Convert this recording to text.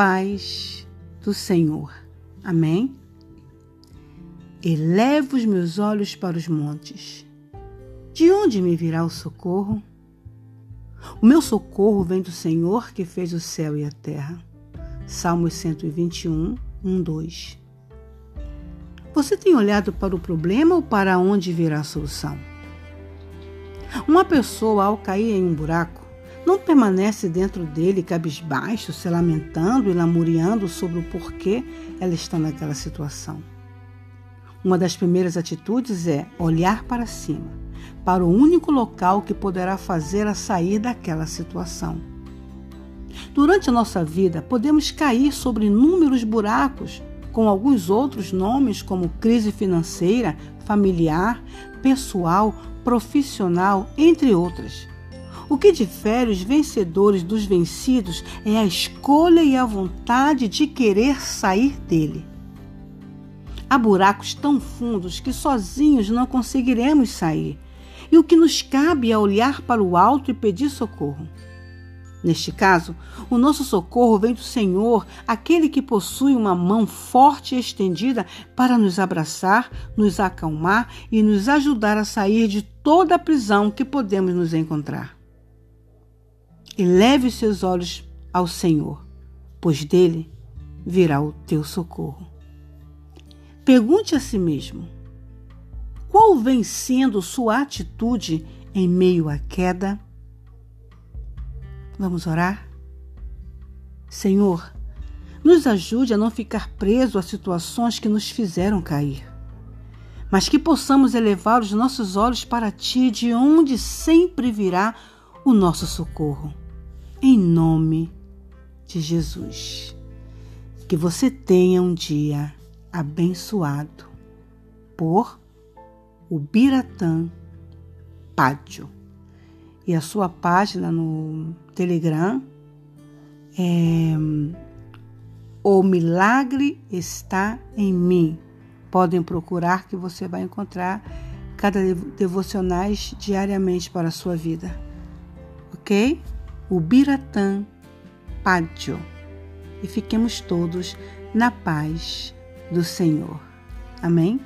paz do Senhor. Amém? Elevo os meus olhos para os montes. De onde me virá o socorro? O meu socorro vem do Senhor que fez o céu e a terra. Salmos 121, 1, 2. Você tem olhado para o problema ou para onde virá a solução? Uma pessoa, ao cair em um buraco, não permanece dentro dele cabisbaixo, se lamentando e lamuriando sobre o porquê ela está naquela situação. Uma das primeiras atitudes é olhar para cima, para o único local que poderá fazer a sair daquela situação. Durante a nossa vida, podemos cair sobre inúmeros buracos, com alguns outros nomes como crise financeira, familiar, pessoal, profissional, entre outras. O que difere os vencedores dos vencidos é a escolha e a vontade de querer sair dele. Há buracos tão fundos que sozinhos não conseguiremos sair, e o que nos cabe é olhar para o alto e pedir socorro. Neste caso, o nosso socorro vem do Senhor, aquele que possui uma mão forte e estendida para nos abraçar, nos acalmar e nos ajudar a sair de toda a prisão que podemos nos encontrar leve os seus olhos ao Senhor, pois dele virá o teu socorro. Pergunte a si mesmo: qual vem sendo sua atitude em meio à queda? Vamos orar? Senhor, nos ajude a não ficar preso a situações que nos fizeram cair, mas que possamos elevar os nossos olhos para Ti, de onde sempre virá o nosso socorro em nome de Jesus. Que você tenha um dia abençoado por o Biratã Pádio. E a sua página no Telegram é O Milagre Está em Mim. Podem procurar que você vai encontrar cada devocionais diariamente para a sua vida. Ok? O Biratã Pátio e fiquemos todos na paz do Senhor. Amém?